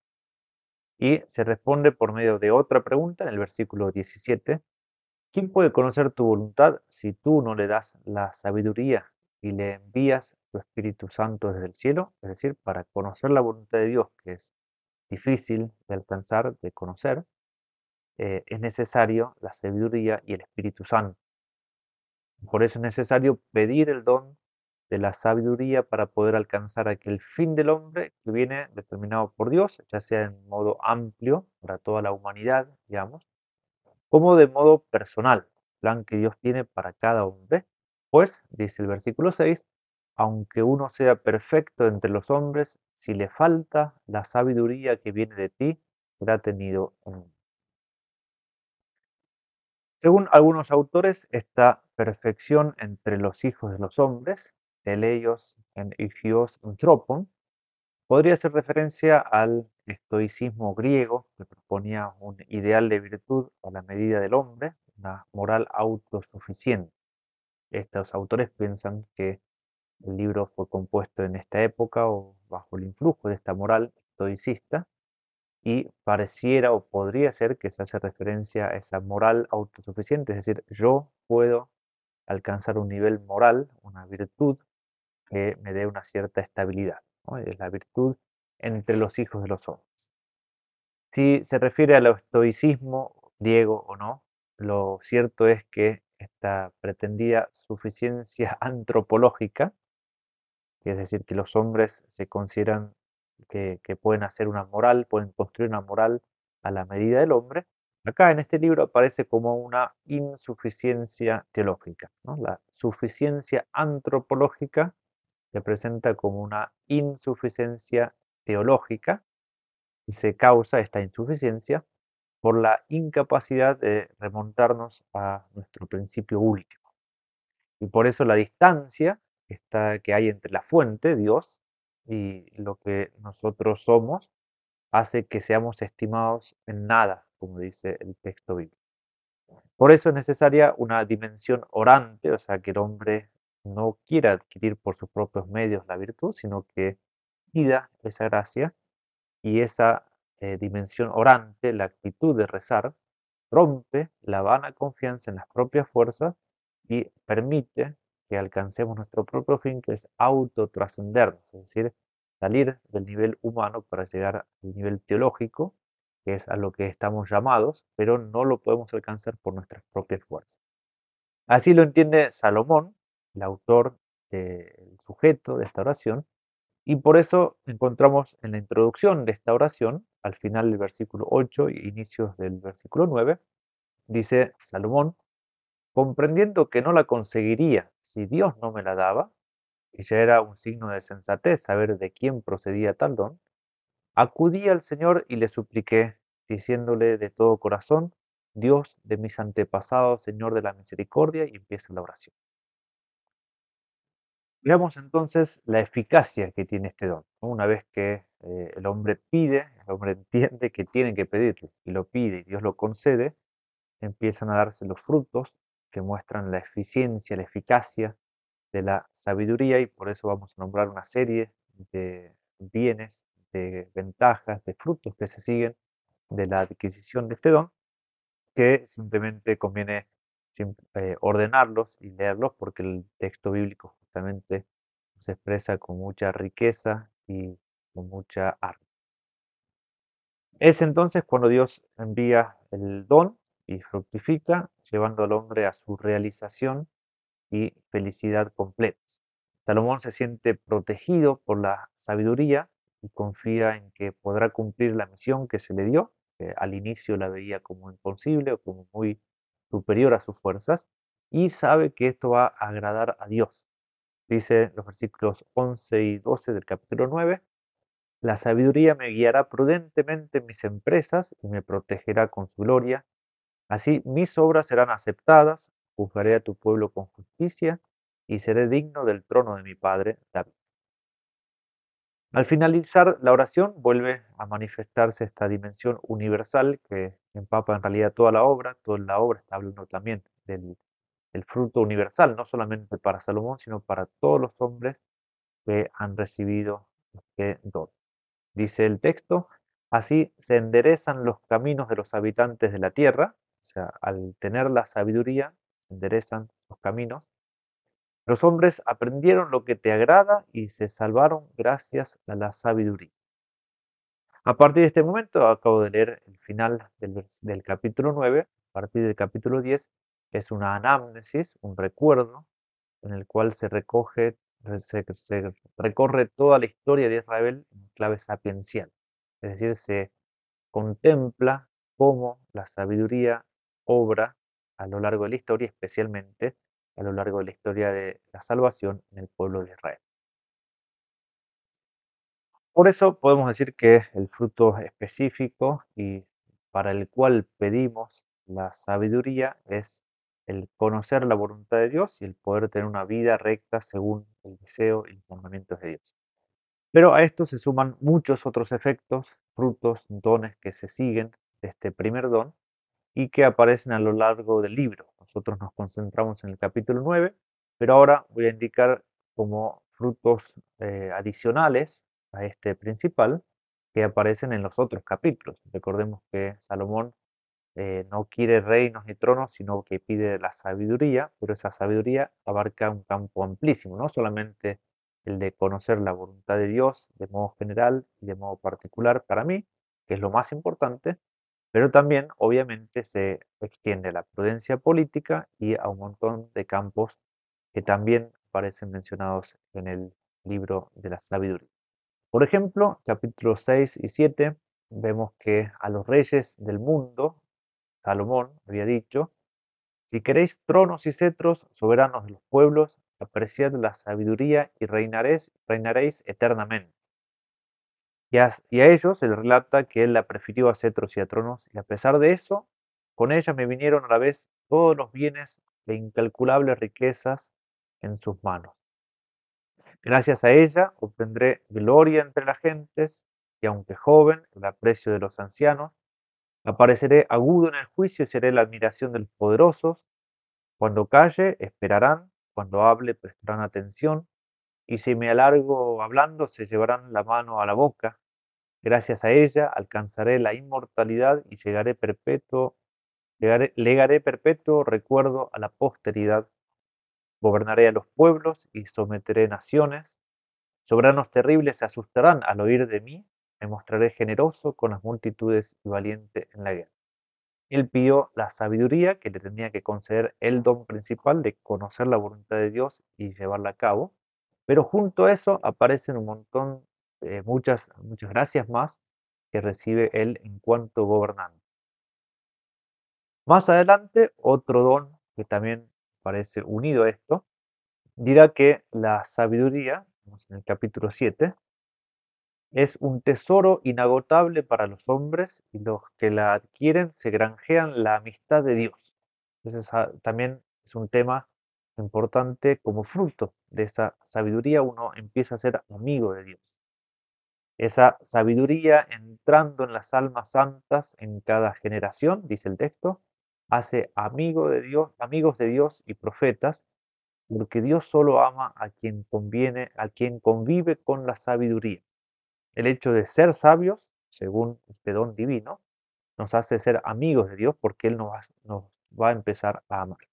Speaker 1: Y se responde por medio de otra pregunta en el versículo 17. ¿Quién puede conocer tu voluntad si tú no le das la sabiduría y le envías tu Espíritu Santo desde el cielo? Es decir, para conocer la voluntad de Dios, que es difícil de alcanzar, de conocer, eh, es necesario la sabiduría y el Espíritu Santo. Por eso es necesario pedir el don de la sabiduría para poder alcanzar aquel fin del hombre que viene determinado por Dios, ya sea en modo amplio para toda la humanidad, digamos, como de modo personal, plan que Dios tiene para cada hombre. Pues, dice el versículo 6, aunque uno sea perfecto entre los hombres, si le falta la sabiduría que viene de ti, será tenido en según algunos autores, esta perfección entre los hijos de los hombres, teleios en igios tropon, podría hacer referencia al estoicismo griego que proponía un ideal de virtud a la medida del hombre, una moral autosuficiente. Estos autores piensan que el libro fue compuesto en esta época o bajo el influjo de esta moral estoicista y pareciera o podría ser que se hace referencia a esa moral autosuficiente, es decir, yo puedo alcanzar un nivel moral, una virtud que me dé una cierta estabilidad. Es la virtud entre los hijos de los hombres. Si se refiere al estoicismo griego o no, lo cierto es que esta pretendida suficiencia antropológica, es decir, que los hombres se consideran que, pueden hacer una moral, pueden construir una moral a la medida del hombre, acá en este libro aparece como una insuficiencia teológica. La suficiencia antropológica se presenta como una insuficiencia teológica y se causa esta insuficiencia por la incapacidad de remontarnos a nuestro principio último. Y por eso la distancia que hay entre la fuente, Dios, y lo que nosotros somos hace que seamos estimados en nada, como dice el texto bíblico. Por eso es necesaria una dimensión orante, o sea, que el hombre no quiera adquirir por sus propios medios la virtud, sino que pida esa gracia y esa eh, dimensión orante, la actitud de rezar, rompe la vana confianza en las propias fuerzas y permite que alcancemos nuestro propio fin, que es autotrascendernos, es decir, salir del nivel humano para llegar al nivel teológico, que es a lo que estamos llamados, pero no lo podemos alcanzar por nuestras propias fuerzas. Así lo entiende Salomón, el autor del sujeto de esta oración, y por eso encontramos en la introducción de esta oración, al final del versículo 8 y inicios del versículo 9, dice Salomón, comprendiendo que no la conseguiría si Dios no me la daba, y ya era un signo de sensatez saber de quién procedía tal don, acudí al Señor y le supliqué, diciéndole de todo corazón, Dios de mis antepasados, Señor de la misericordia, y empieza la oración. Veamos entonces la eficacia que tiene este don. Una vez que eh, el hombre pide, el hombre entiende que tiene que pedirle y lo pide y Dios lo concede, empiezan a darse los frutos que muestran la eficiencia, la eficacia de la sabiduría y por eso vamos a nombrar una serie de bienes, de ventajas, de frutos que se siguen de la adquisición de este don, que simplemente conviene eh, ordenarlos y leerlos porque el texto bíblico justamente se expresa con mucha riqueza y con mucha arte. Es entonces cuando Dios envía el don y fructifica, llevando al hombre a su realización y felicidad completa. Salomón se siente protegido por la sabiduría y confía en que podrá cumplir la misión que se le dio, que al inicio la veía como imposible o como muy superior a sus fuerzas, y sabe que esto va a agradar a Dios. Dice los versículos 11 y 12 del capítulo 9, la sabiduría me guiará prudentemente en mis empresas y me protegerá con su gloria. Así mis obras serán aceptadas, juzgaré a tu pueblo con justicia y seré digno del trono de mi padre David. Al finalizar la oración vuelve a manifestarse esta dimensión universal que empapa en realidad toda la obra. Toda la obra está hablando también del, fruto universal, no solamente para Salomón, sino para todos los hombres que han recibido este don. Dice el texto, así se enderezan los caminos de los habitantes de la tierra, o sea, al tener la sabiduría, enderezan los caminos los hombres aprendieron lo que te agrada y se salvaron gracias a la sabiduría. A partir de este momento, acabo de leer el final del, capítulo 9, a partir del capítulo 10 es una anamnesis, un recuerdo, en el cual se recoge, se, recorre toda la historia de Israel en clave sapiencial. Es decir, se contempla cómo la sabiduría obra a lo largo de la historia, especialmente a lo largo de la historia de la salvación en el pueblo de Israel. Por eso podemos decir que el fruto específico y para el cual pedimos la sabiduría es el conocer la voluntad de Dios y el poder tener una vida recta según el deseo y los mandamientos de Dios. Pero a esto se suman muchos otros efectos, frutos, dones que se siguen de este primer don y que aparecen a lo largo del libro. Nosotros nos concentramos en el capítulo 9, pero ahora voy a indicar como frutos eh, adicionales a este principal que aparecen en los otros capítulos. Recordemos que Salomón eh, no quiere reinos ni tronos, sino que pide la sabiduría, pero esa sabiduría abarca un campo amplísimo, no solamente el de conocer la voluntad de Dios de modo general y de modo particular para mí, que es lo más importante, pero también, obviamente, se extiende la prudencia política y a un montón de campos que también aparecen mencionados en el libro de la sabiduría. Por ejemplo, capítulos 6 y 7, vemos que a los reyes del mundo, Salomón había dicho, si queréis tronos y cetros, soberanos de los pueblos, apreciad la sabiduría y reinaréis, reinaréis eternamente. Y a, ellos se les relata que él la prefirió a cetros y a tronos, y a pesar de eso, con ella me vinieron a la vez todos los bienes de incalculables riquezas en sus manos. Gracias a ella obtendré gloria entre las gentes, y aunque joven, el aprecio de los ancianos, apareceré agudo en el juicio y seré la admiración de los poderosos. Cuando calle, esperarán, cuando hable, prestarán atención, y si me alargo hablando, se llevarán la mano a la boca. Gracias a ella alcanzaré la inmortalidad y llegaré perpetuo, legaré perpetuo recuerdo a la posteridad. Gobernaré a los pueblos y someteré naciones. Soberanos terribles se asustarán al oír de mí. Me mostraré generoso con las multitudes y valiente en la guerra. Él pidió la sabiduría que le tenía que conceder el don principal de conocer la voluntad de Dios y llevarla a cabo pero junto a eso aparecen un montón, eh, muchas, muchas gracias más que recibe él en cuanto gobernante. Más adelante, otro don que también parece unido a esto, dirá que la sabiduría, en el capítulo 7, es un tesoro inagotable para los hombres y los que la adquieren se granjean la amistad de Dios. Entonces también es un tema importante como fruto de esa sabiduría uno empieza a ser amigo de Dios. Esa sabiduría entrando en las almas santas en cada generación, dice el texto, hace amigo de Dios, amigos de Dios y profetas, porque Dios solo ama a quien conviene, a quien convive con la sabiduría. el hecho de ser sabios, según este don divino, nos hace ser amigos de Dios porque Él nos va, nos va a empezar a amar.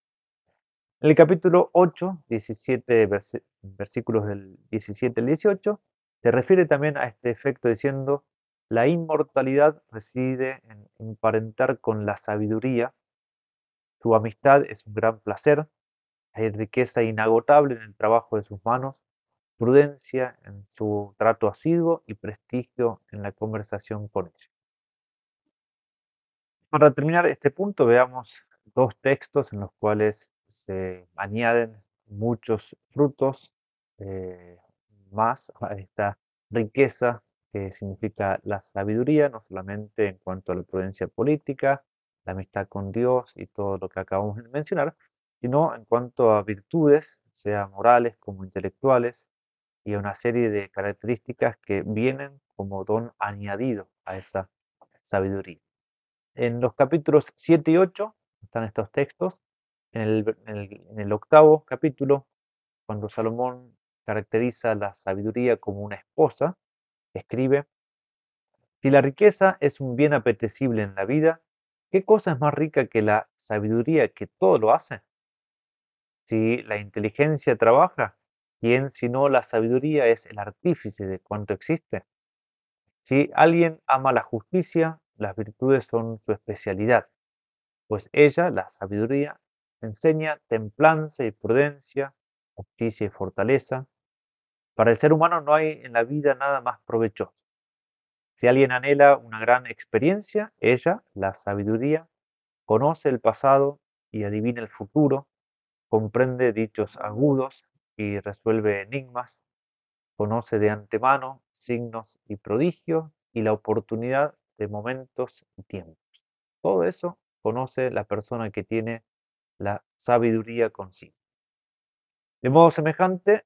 Speaker 1: En el capítulo 8, 17 versículos del 17 al 18, se refiere también a este efecto diciendo, la inmortalidad reside en emparentar con la sabiduría, su amistad es un gran placer, hay riqueza inagotable en el trabajo de sus manos, prudencia en su trato asiduo y prestigio en la conversación con ella. Para terminar este punto, veamos dos textos en los cuales se añaden muchos frutos eh, más a esta riqueza que significa la sabiduría, no solamente en cuanto a la prudencia política, la amistad con Dios y todo lo que acabamos de mencionar, sino en cuanto a virtudes, sea morales como intelectuales, y a una serie de características que vienen como don añadido a esa sabiduría. En los capítulos 7 y 8 están estos textos. En el, octavo capítulo, cuando Salomón caracteriza la sabiduría como una esposa, escribe, si la riqueza es un bien apetecible en la vida, ¿qué cosa es más rica que la sabiduría que todo lo hace? Si la inteligencia trabaja, ¿quién sino la sabiduría es el artífice de cuanto existe? Si alguien ama la justicia, las virtudes son su especialidad, pues ella, la sabiduría, enseña templanza y prudencia, justicia y fortaleza. Para el ser humano no hay en la vida nada más provechoso. Si alguien anhela una gran experiencia, ella, la sabiduría, conoce el pasado y adivina el futuro, comprende dichos agudos y resuelve enigmas, conoce de antemano signos y prodigios y la oportunidad de momentos y tiempos. Todo eso conoce la persona que tiene la sabiduría consigo. De modo semejante,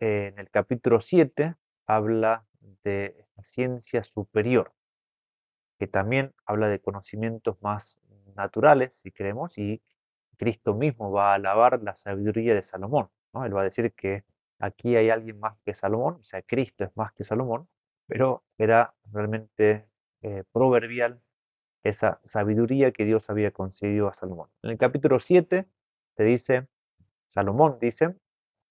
Speaker 1: en el capítulo 7 habla de ciencia superior, que también habla de conocimientos más naturales, si queremos, y Cristo mismo va a alabar la sabiduría de Salomón. ¿no? Él va a decir que aquí hay alguien más que Salomón, o sea, Cristo es más que Salomón, pero era realmente eh, proverbial esa sabiduría que Dios había concedido a Salomón. En el capítulo 7 se dice, Salomón dice,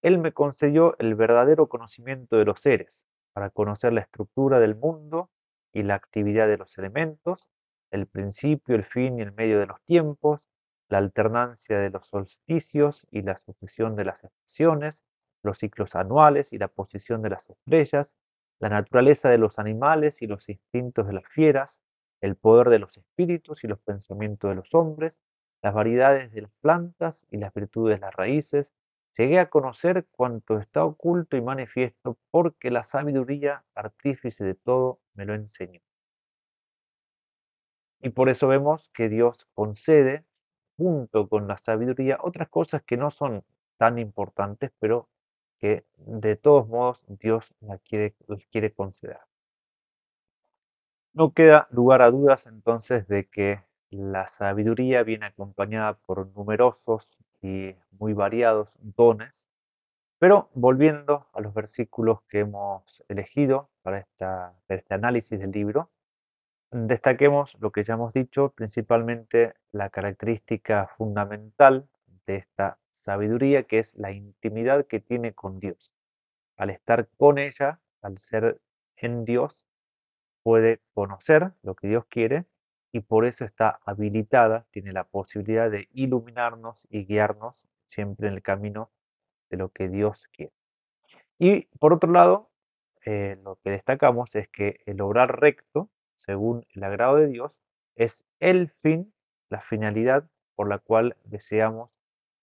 Speaker 1: Él me concedió el verdadero conocimiento de los seres, para conocer la estructura del mundo y la actividad de los elementos, el principio, el fin y el medio de los tiempos, la alternancia de los solsticios y la sucesión de las estaciones, los ciclos anuales y la posición de las estrellas, la naturaleza de los animales y los instintos de las fieras, el poder de los espíritus y los pensamientos de los hombres, las variedades de las plantas y las virtudes de las raíces, llegué a conocer cuanto está oculto y manifiesto, porque la sabiduría, artífice de todo, me lo enseñó. Y por eso vemos que Dios concede junto con la sabiduría otras cosas que no son tan importantes, pero que de todos modos Dios la quiere, quiere conceder. No queda lugar a dudas entonces de que la sabiduría viene acompañada por numerosos y muy variados dones, pero volviendo a los versículos que hemos elegido para, este análisis del libro, Destaquemos lo que ya hemos dicho, principalmente la característica fundamental de esta sabiduría, que es la intimidad que tiene con Dios. Al estar con ella, al ser en Dios, puede conocer lo que Dios quiere y por eso está habilitada, tiene la posibilidad de iluminarnos y guiarnos siempre en el camino de lo que Dios quiere. Y por otro lado, eh, lo que destacamos es que el obrar recto según el agrado de Dios, es el fin, la finalidad por la cual deseamos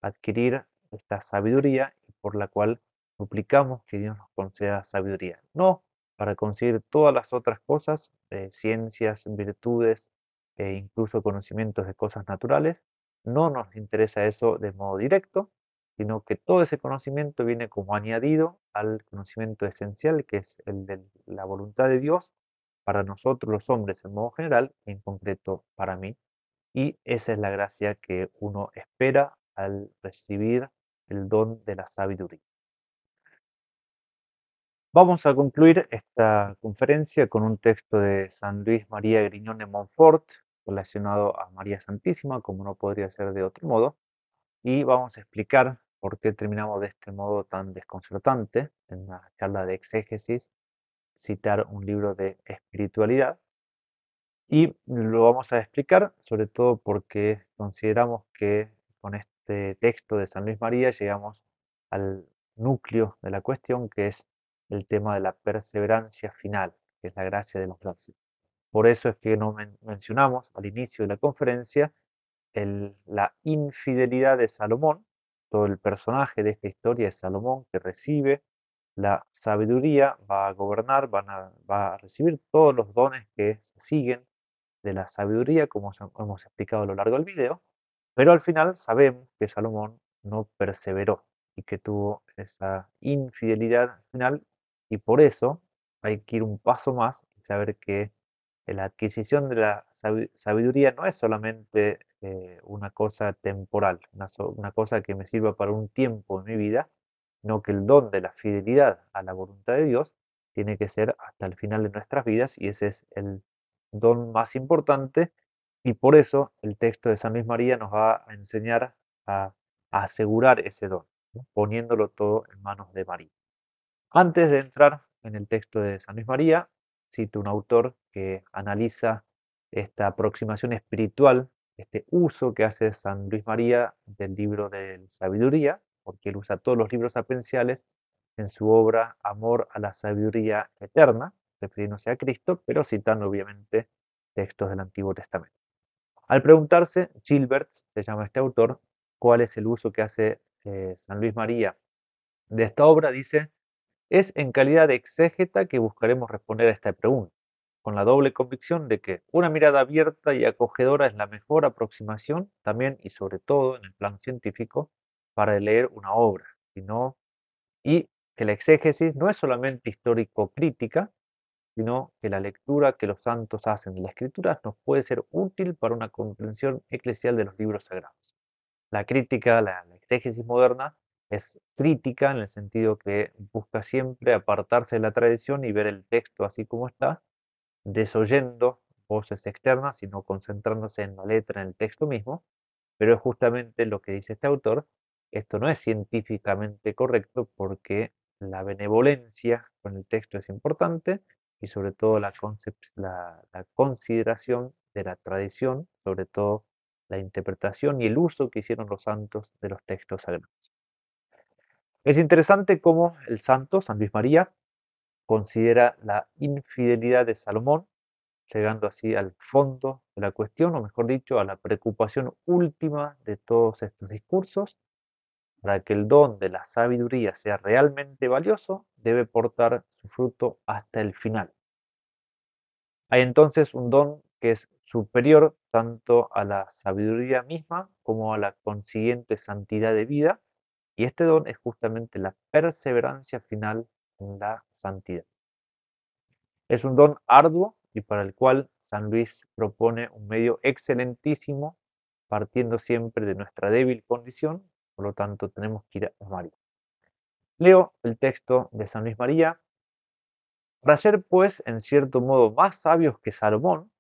Speaker 1: adquirir esta sabiduría y por la cual suplicamos que Dios nos conceda sabiduría. No para conseguir todas las otras cosas, eh, ciencias, virtudes e incluso conocimientos de cosas naturales. No nos interesa eso de modo directo, sino que todo ese conocimiento viene como añadido al conocimiento esencial, que es el de la voluntad de Dios para nosotros los hombres en modo general, en concreto para mí. Y esa es la gracia que uno espera al recibir el don de la sabiduría. Vamos a concluir esta conferencia con un texto de San Luis María Griñón de Montfort relacionado a María Santísima, como no podría ser de otro modo, y vamos a explicar por qué terminamos de este modo tan desconcertante en una charla de exégesis, citar un libro de espiritualidad. Y lo vamos a explicar sobre todo porque consideramos que con este texto de San Luis María llegamos al núcleo de la cuestión, que es el tema de la perseverancia final, que es la gracia de los gracias. Por eso es que no mencionamos al inicio de la conferencia la infidelidad de Salomón. Todo el personaje de esta historia es Salomón que recibe la sabiduría, va a gobernar, va a recibir todos los dones que siguen de la sabiduría, como hemos explicado a lo largo del video, pero al final sabemos que Salomón no perseveró y que tuvo esa infidelidad final y por eso hay que ir un paso más y saber que la adquisición de la sabiduría no es solamente eh, una cosa temporal, una, cosa que me sirva para un tiempo en mi vida, no que el don de la fidelidad a la voluntad de Dios tiene que ser hasta el final de nuestras vidas y ese es el don más importante y por eso el texto de San Luis María nos va a enseñar a, asegurar ese don, poniéndolo todo en manos de María. Antes de entrar en el texto de San Luis María, cito un autor que analiza esta aproximación espiritual, este uso que hace San Luis María del libro de sabiduría, porque él usa todos los libros apenciales en su obra Amor a la Sabiduría Eterna, refiriéndose a Cristo, pero citando obviamente textos del Antiguo Testamento. Al preguntarse, Gilbert, se llama este autor, cuál es el uso que hace eh, San Luis María de esta obra, dice, es en calidad de exégeta que buscaremos responder a esta pregunta, con la doble convicción de que una mirada abierta y acogedora es la mejor aproximación, también y sobre todo en el plano científico, para leer una obra, sino, y que la exégesis no es solamente histórico-crítica, sino que la lectura que los santos hacen de la escritura nos puede ser útil para una comprensión eclesial de los libros sagrados. La crítica, la, exégesis moderna, es crítica en el sentido que busca siempre apartarse de la tradición y ver el texto así como está, desoyendo voces externas, sino concentrándose en la letra, en el texto mismo, pero es justamente lo que dice este autor, esto no es científicamente correcto porque la benevolencia con el texto es importante y sobre todo la, consideración de la tradición, sobre todo la interpretación y el uso que hicieron los santos de los textos sagrados. Es interesante cómo el santo, San Luis María, considera la infidelidad de Salomón, llegando así al fondo de la cuestión, o mejor dicho, a la preocupación última de todos estos discursos, para que el don de la sabiduría sea realmente valioso, debe portar su fruto hasta el final. Hay entonces un don que es superior tanto a la sabiduría misma como a la consiguiente santidad de vida, y este don es justamente la perseverancia final en la santidad. Es un don arduo y para el cual San Luis propone un medio excelentísimo, partiendo siempre de nuestra débil condición, por lo tanto, tenemos que ir a María. Leo el texto de San Luis María. Para ser, pues, en cierto modo más sabios que Salomón,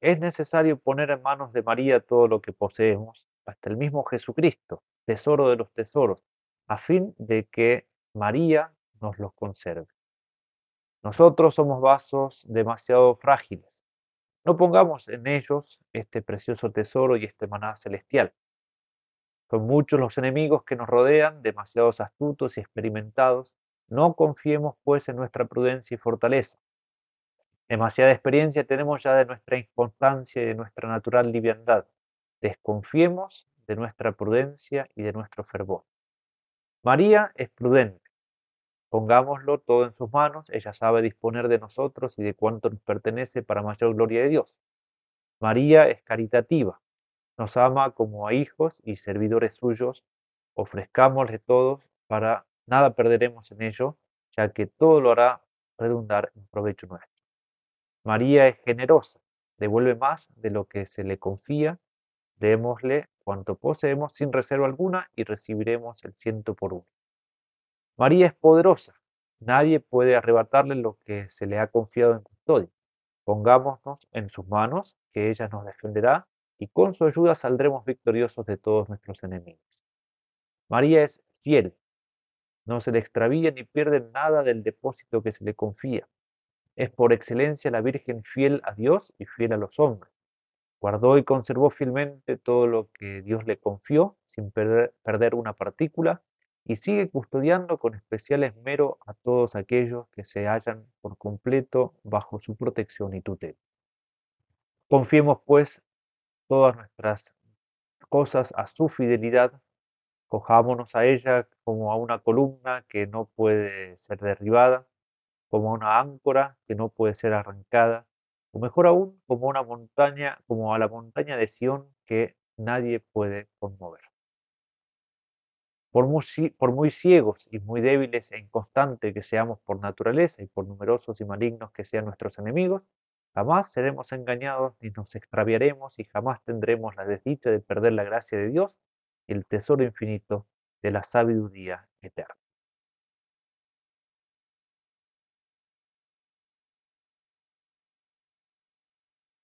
Speaker 1: es necesario poner en manos de María todo lo que poseemos, hasta el mismo Jesucristo, tesoro de los tesoros, a fin de que María nos los conserve. Nosotros somos vasos demasiado frágiles. No pongamos en ellos este precioso tesoro y este maná celestial. Son muchos los enemigos que nos rodean, demasiados astutos y experimentados. No confiemos pues en nuestra prudencia y fortaleza. Demasiada experiencia tenemos ya de nuestra inconstancia y de nuestra natural liviandad. Desconfiemos de nuestra prudencia y de nuestro fervor. María es prudente. Pongámoslo todo en sus manos, ella sabe disponer de nosotros y de cuánto nos pertenece para mayor gloria de Dios. María es caritativa, nos ama como a hijos y servidores suyos, ofrezcámosle todos para nada perderemos en ello, ya que todo lo hará redundar en provecho nuestro. María es generosa, devuelve más de lo que se le confía, démosle cuanto poseemos sin reserva alguna y recibiremos el ciento por uno. María es poderosa, Nadie puede arrebatarle lo que se le ha confiado en custodia. Pongámonos en sus manos, que ella nos defenderá, y con su ayuda saldremos victoriosos de todos nuestros enemigos. María es fiel, no se le extravía ni pierde nada del depósito que se le confía. Es por excelencia la Virgen fiel a Dios y fiel a los hombres. Guardó y conservó fielmente todo lo que Dios le confió, sin perder, una partícula, y sigue custodiando con especial esmero a todos aquellos que se hallan por completo bajo su protección y tutela. Confiemos, pues, todas nuestras cosas a su fidelidad, cojámonos a ella como a una columna que no puede ser derribada, como a una áncora que no puede ser arrancada, o mejor aún, como una montaña, como a la montaña de Sión que nadie puede conmover. Por muy, ciegos y muy débiles e inconstantes que seamos por naturaleza y por numerosos y malignos que sean nuestros enemigos, jamás seremos engañados ni nos extraviaremos y jamás tendremos la desdicha de perder la gracia de Dios el tesoro infinito de la sabiduría eterna.